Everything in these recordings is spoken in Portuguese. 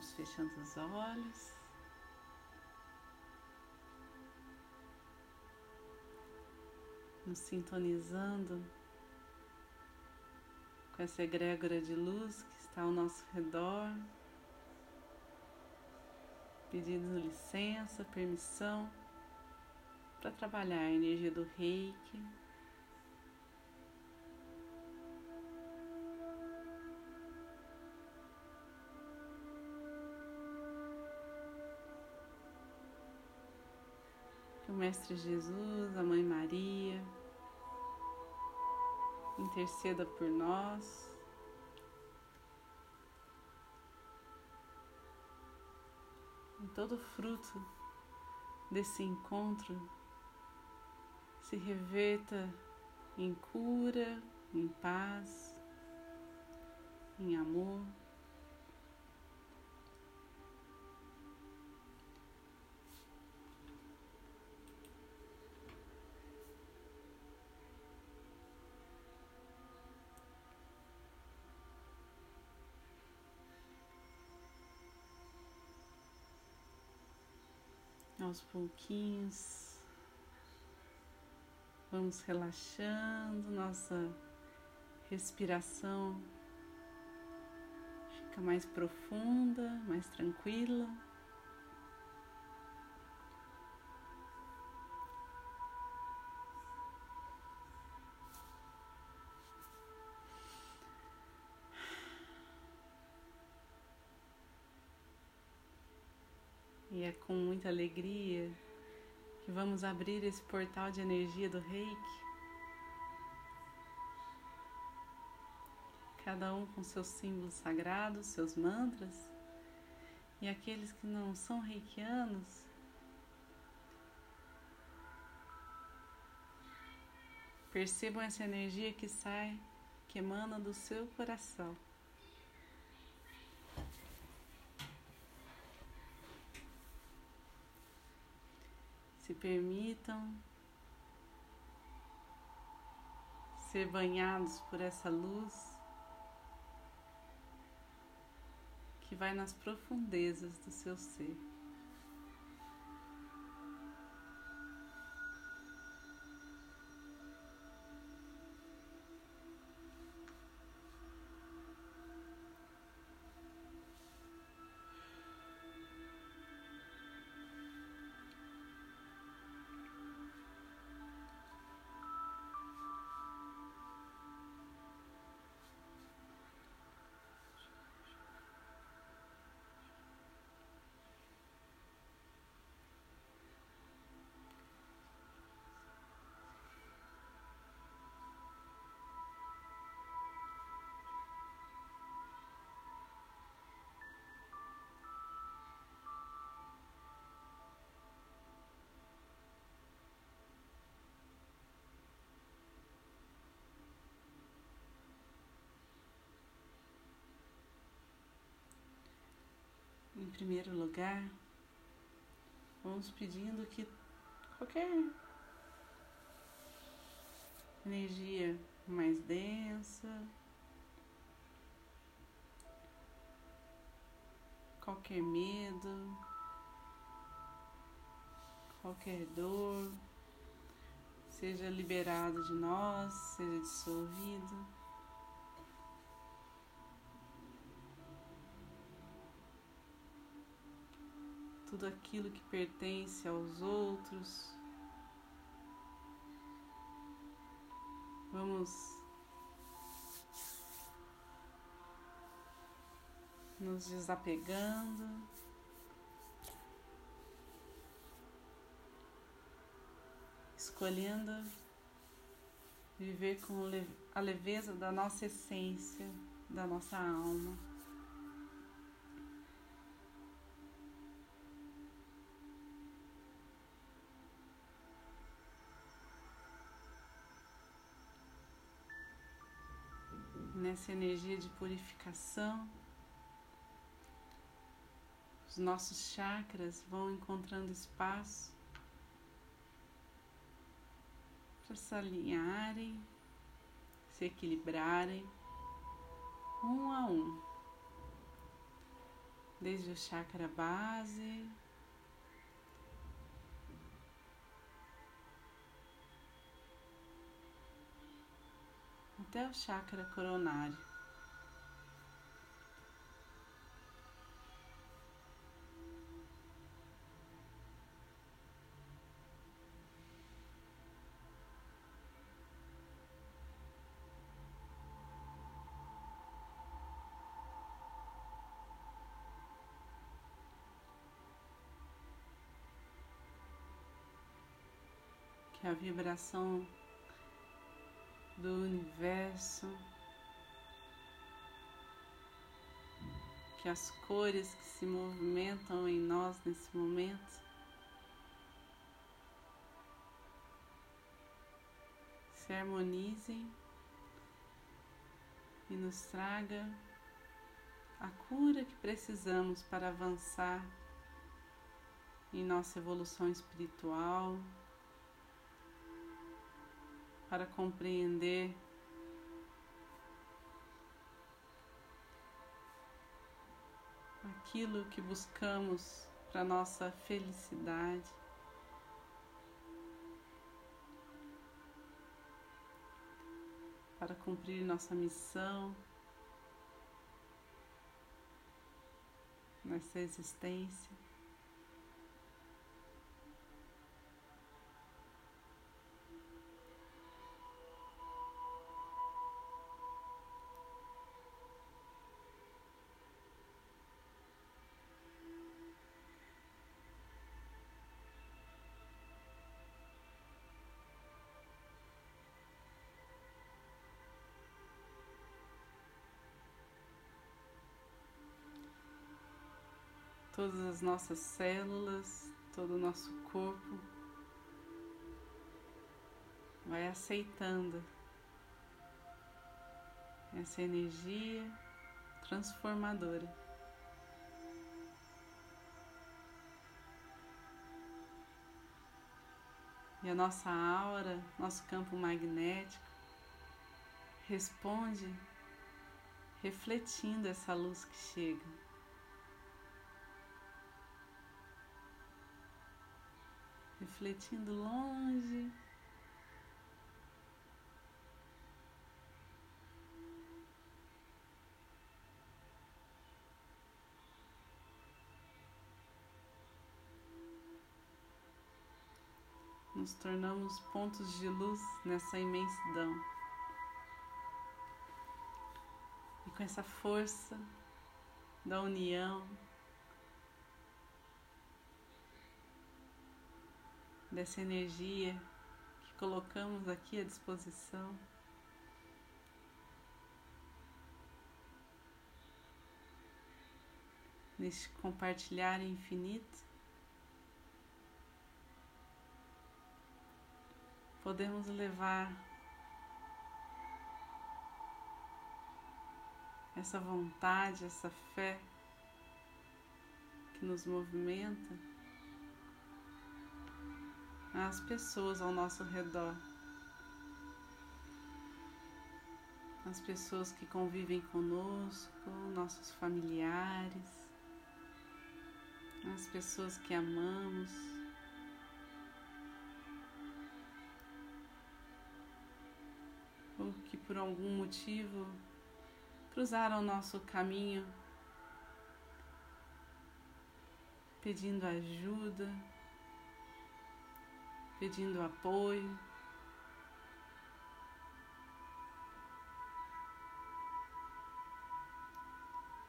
Vamos fechando os olhos. Nos sintonizando com essa egrégora de luz que está ao nosso redor, pedindo licença, permissão para trabalhar a energia do reiki. Que o Mestre Jesus, a Mãe Maria, interceda por nós. Em todo fruto desse encontro se reverta em cura, em paz, em amor. Aos pouquinhos, vamos relaxando, nossa respiração fica mais profunda, mais tranquila. Alegria que vamos abrir esse portal de energia do Reiki. Cada um com seus símbolos sagrados, seus mantras. E aqueles que não são reikianos, percebam essa energia que sai, que emana do seu coração. Permitam ser banhados por essa luz que vai nas profundezas do seu ser. Em primeiro lugar, vamos pedindo que qualquer energia mais densa, qualquer medo, qualquer dor, seja liberado de nós, seja dissolvido. Tudo aquilo que pertence aos outros. Vamos nos desapegando. Escolhendo viver com a leveza da nossa essência, da nossa alma. Nessa energia de purificação, os nossos chakras vão encontrando espaço para se alinharem, se equilibrarem um a um. desde o chakra base. Até o chakra coronário. que a vibração do universo, que as cores que se movimentam em nós nesse momento se harmonizem e nos traga a cura que precisamos para avançar em nossa evolução espiritual, para compreender aquilo que buscamos para nossa felicidade. Para cumprir nossa missão nessa existência. Todas as nossas células, todo o nosso corpo vai aceitando essa energia transformadora. E a nossa aura, nosso campo magnético, responde refletindo essa luz que chega. Refletindo longe. Nos tornamos pontos de luz nessa imensidão. E com essa força da união, dessa energia que colocamos aqui à disposição. Neste compartilhar infinito, podemos levar essa vontade, essa fé que nos movimenta as pessoas ao nosso redor, as pessoas que convivem conosco, nossos familiares, as pessoas que amamos. Ou que por algum motivo cruzaram o nosso caminho pedindo ajuda pedindo apoio.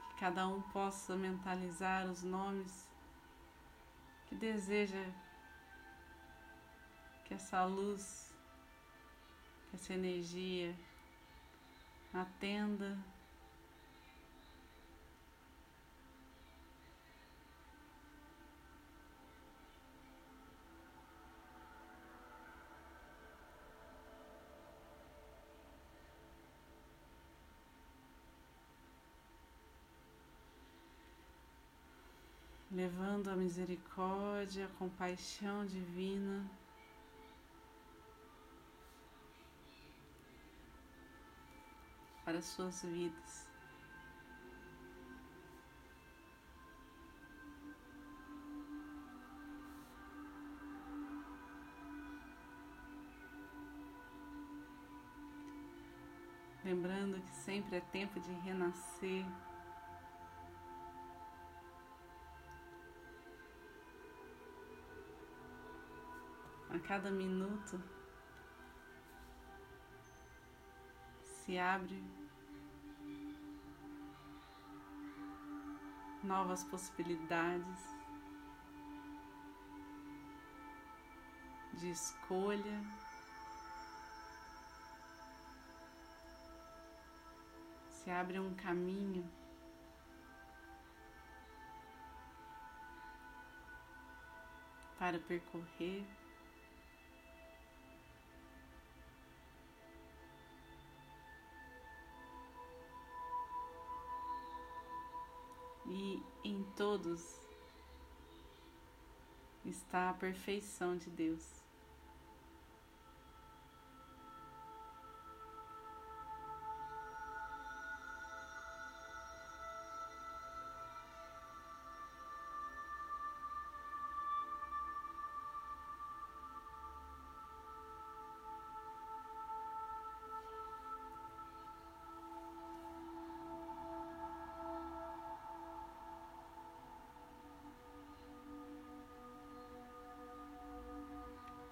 Que cada um possa mentalizar os nomes que deseja que essa luz, que essa energia atenda elevando a misericórdia, a compaixão divina. Para suas vidas. Lembrando que sempre é tempo de renascer. Cada minuto se abre novas possibilidades de escolha. Se abre um caminho para percorrer. Todos está a perfeição de Deus.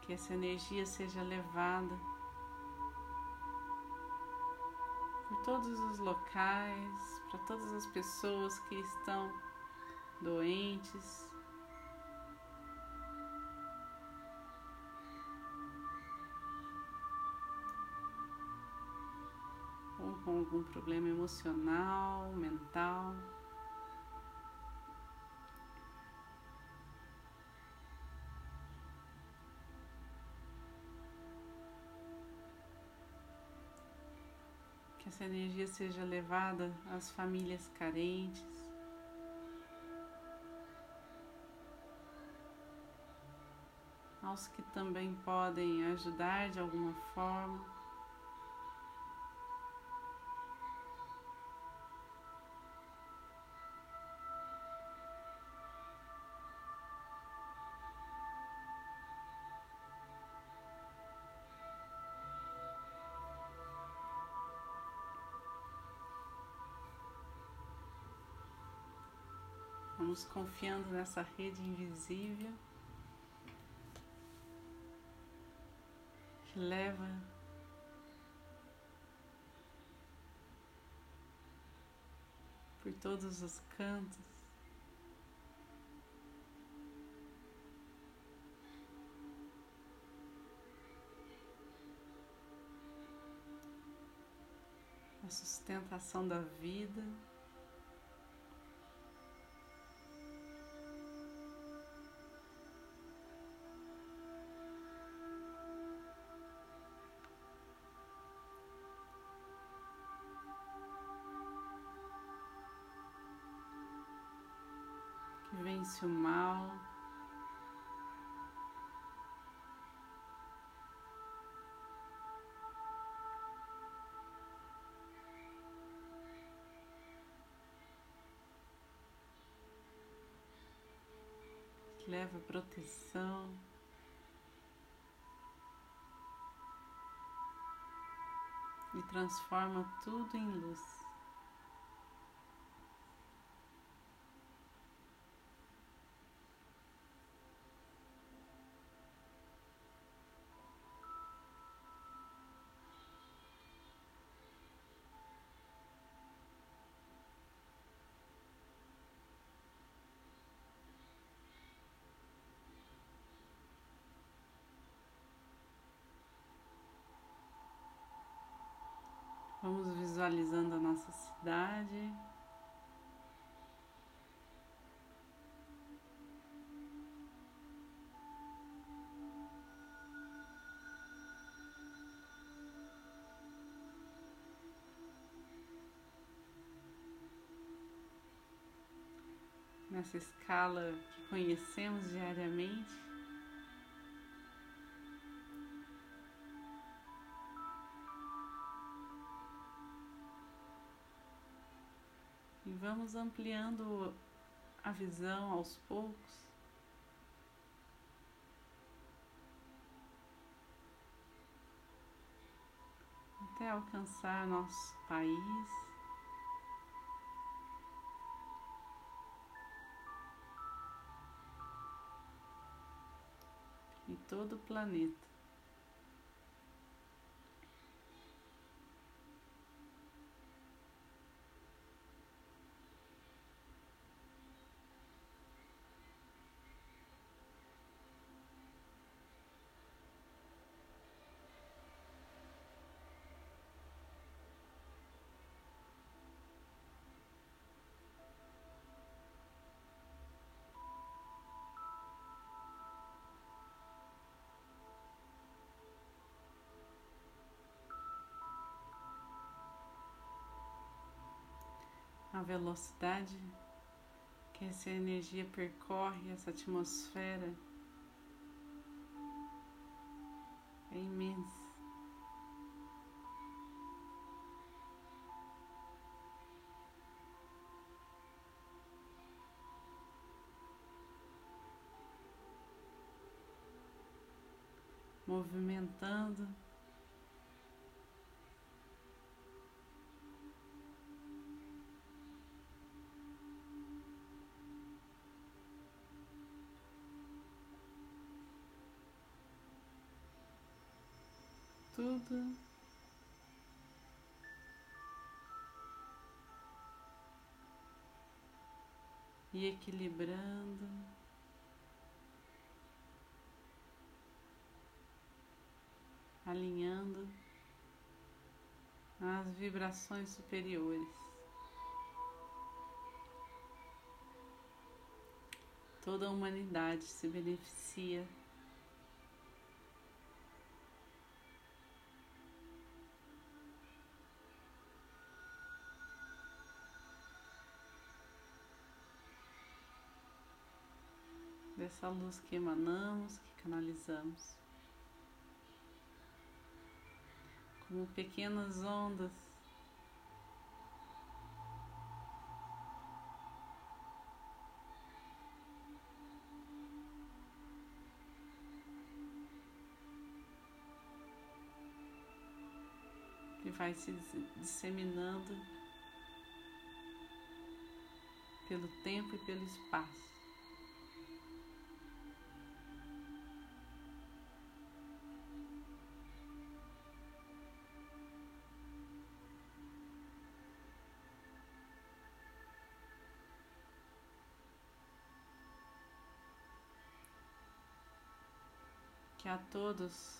Que essa energia seja levada por todos os locais, para todas as pessoas que estão doentes. Ou com algum problema emocional, mental. Essa energia seja levada às famílias carentes. Aos que também podem ajudar de alguma forma. Vamos confiando nessa rede invisível que leva por todos os cantos. A sustentação da vida. Leva proteção. E transforma tudo em luz. Visualizando a nossa cidade. Nessa escala que conhecemos diariamente. Vamos ampliando a visão aos poucos. até alcançar nosso país. E todo o planeta. A velocidade que essa energia percorre essa atmosfera é imensa. Movimentando E equilibrando. Alinhando as vibrações superiores. Toda a humanidade se beneficia dessa luz que emanamos, que canalizamos, como pequenas ondas. Que vai se disseminando pelo tempo e pelo espaço. A todos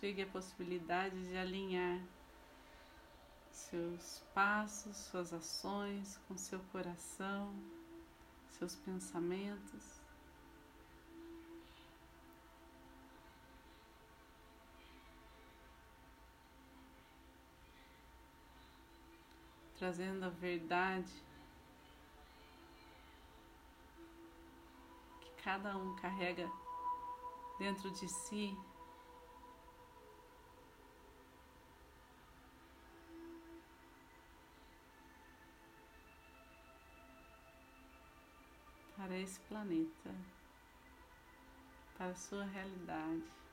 chegue a possibilidade de alinhar seus passos, suas ações com seu coração, seus pensamentos. Trazendo a verdade cada um carrega dentro de si. Para esse planeta, para a sua realidade.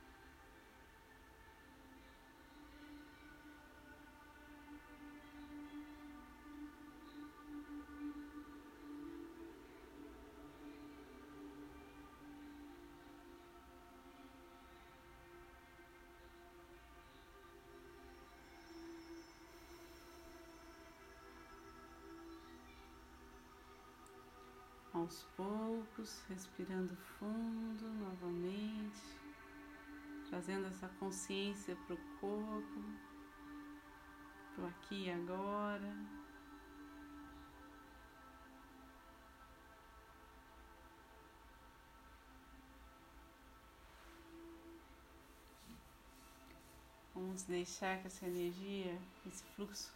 Aos poucos, respirando fundo novamente, trazendo essa consciência para o corpo, para o aqui e agora. Vamos deixar que essa energia, esse fluxo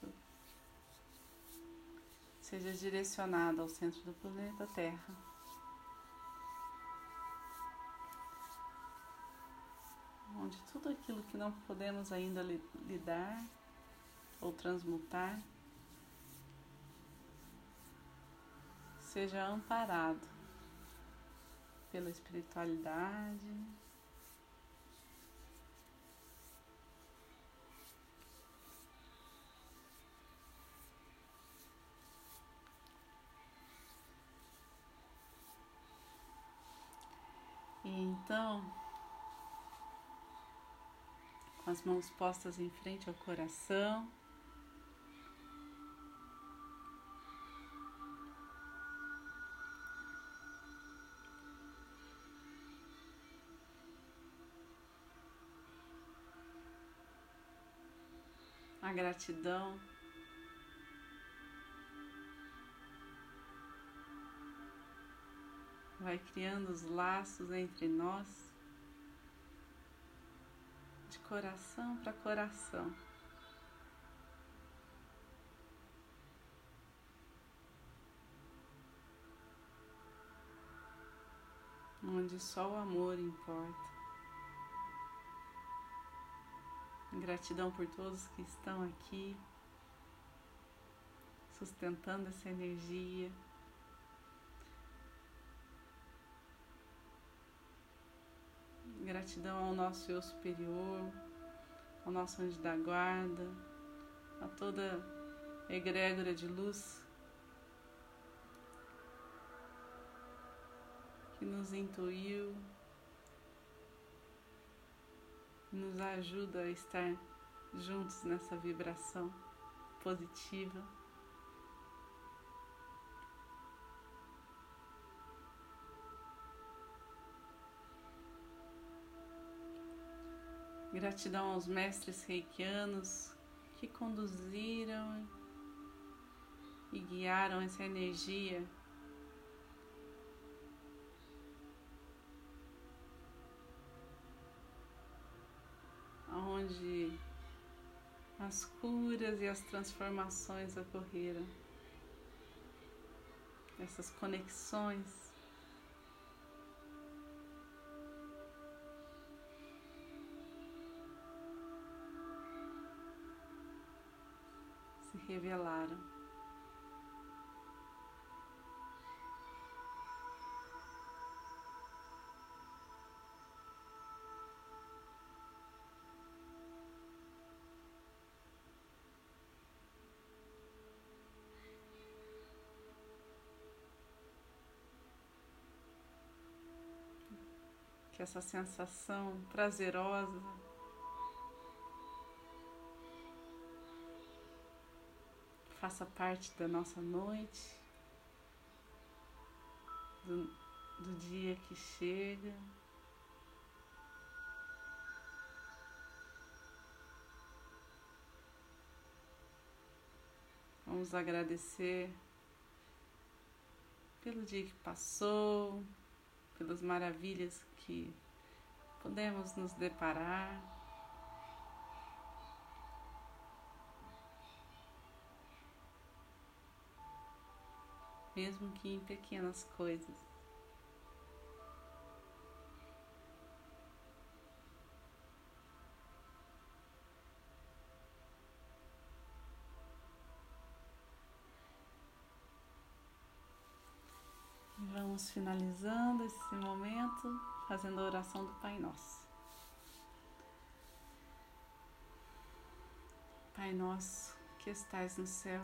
seja direcionado ao centro do planeta Terra. Onde tudo aquilo que não podemos ainda lidar ou transmutar seja amparado pela espiritualidade. Então, com as mãos postas em frente ao coração, a gratidão vai criando os laços entre nós, de coração para coração. Onde só o amor importa. Gratidão por todos que estão aqui, sustentando essa energia. Gratidão ao nosso eu superior, ao nosso anjo da guarda, a toda egrégora de luz que nos intuiu, nos ajuda a estar juntos nessa vibração positiva. Gratidão aos mestres reikianos que conduziram e guiaram essa energia. Onde as curas e as transformações ocorreram, essas conexões revelaram. Que essa sensação prazerosa faça parte da nossa noite, do, do dia que chega. Vamos agradecer pelo dia que passou, pelas maravilhas que podemos nos deparar. Mesmo que em pequenas coisas. Vamos finalizando esse momento fazendo a oração do Pai Nosso. Pai Nosso que estais no céu,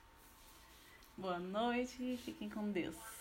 Boa noite fiquem com Deus.